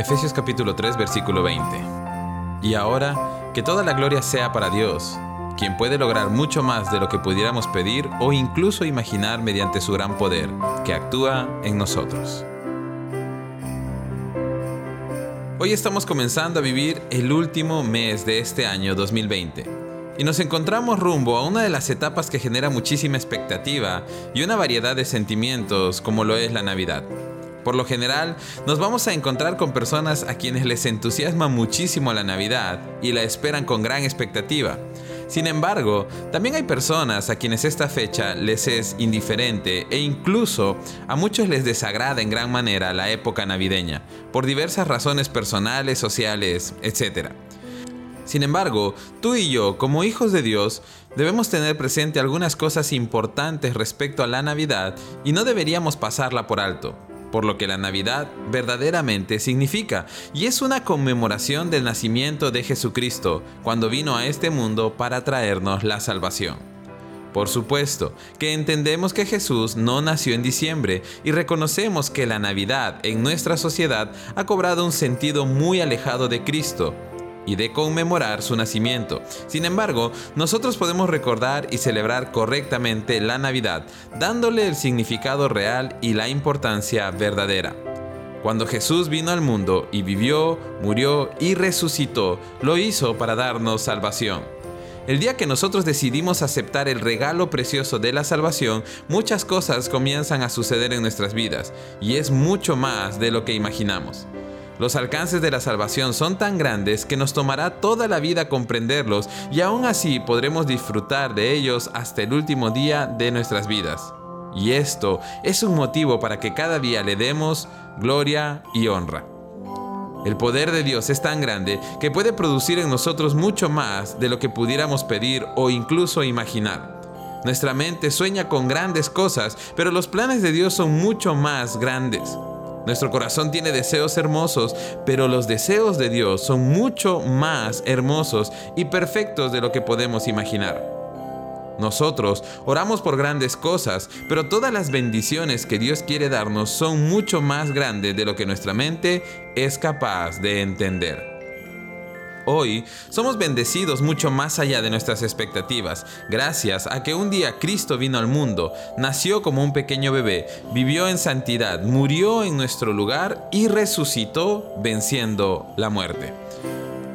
Efesios capítulo 3, versículo 20. Y ahora, que toda la gloria sea para Dios, quien puede lograr mucho más de lo que pudiéramos pedir o incluso imaginar mediante su gran poder, que actúa en nosotros. Hoy estamos comenzando a vivir el último mes de este año 2020 y nos encontramos rumbo a una de las etapas que genera muchísima expectativa y una variedad de sentimientos como lo es la Navidad. Por lo general, nos vamos a encontrar con personas a quienes les entusiasma muchísimo la Navidad y la esperan con gran expectativa. Sin embargo, también hay personas a quienes esta fecha les es indiferente e incluso a muchos les desagrada en gran manera la época navideña, por diversas razones personales, sociales, etc. Sin embargo, tú y yo, como hijos de Dios, debemos tener presente algunas cosas importantes respecto a la Navidad y no deberíamos pasarla por alto por lo que la Navidad verdaderamente significa, y es una conmemoración del nacimiento de Jesucristo, cuando vino a este mundo para traernos la salvación. Por supuesto que entendemos que Jesús no nació en diciembre y reconocemos que la Navidad en nuestra sociedad ha cobrado un sentido muy alejado de Cristo, y de conmemorar su nacimiento. Sin embargo, nosotros podemos recordar y celebrar correctamente la Navidad, dándole el significado real y la importancia verdadera. Cuando Jesús vino al mundo y vivió, murió y resucitó, lo hizo para darnos salvación. El día que nosotros decidimos aceptar el regalo precioso de la salvación, muchas cosas comienzan a suceder en nuestras vidas, y es mucho más de lo que imaginamos. Los alcances de la salvación son tan grandes que nos tomará toda la vida comprenderlos y aún así podremos disfrutar de ellos hasta el último día de nuestras vidas. Y esto es un motivo para que cada día le demos gloria y honra. El poder de Dios es tan grande que puede producir en nosotros mucho más de lo que pudiéramos pedir o incluso imaginar. Nuestra mente sueña con grandes cosas, pero los planes de Dios son mucho más grandes. Nuestro corazón tiene deseos hermosos, pero los deseos de Dios son mucho más hermosos y perfectos de lo que podemos imaginar. Nosotros oramos por grandes cosas, pero todas las bendiciones que Dios quiere darnos son mucho más grandes de lo que nuestra mente es capaz de entender. Hoy somos bendecidos mucho más allá de nuestras expectativas, gracias a que un día Cristo vino al mundo, nació como un pequeño bebé, vivió en santidad, murió en nuestro lugar y resucitó venciendo la muerte.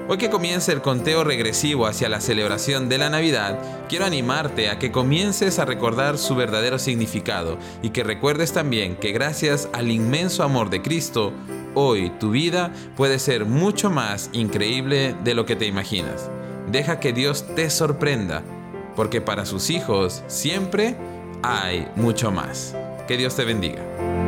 Hoy que comienza el conteo regresivo hacia la celebración de la Navidad, quiero animarte a que comiences a recordar su verdadero significado y que recuerdes también que gracias al inmenso amor de Cristo, hoy tu vida puede ser mucho más increíble de lo que te imaginas. Deja que Dios te sorprenda, porque para sus hijos siempre hay mucho más. Que Dios te bendiga.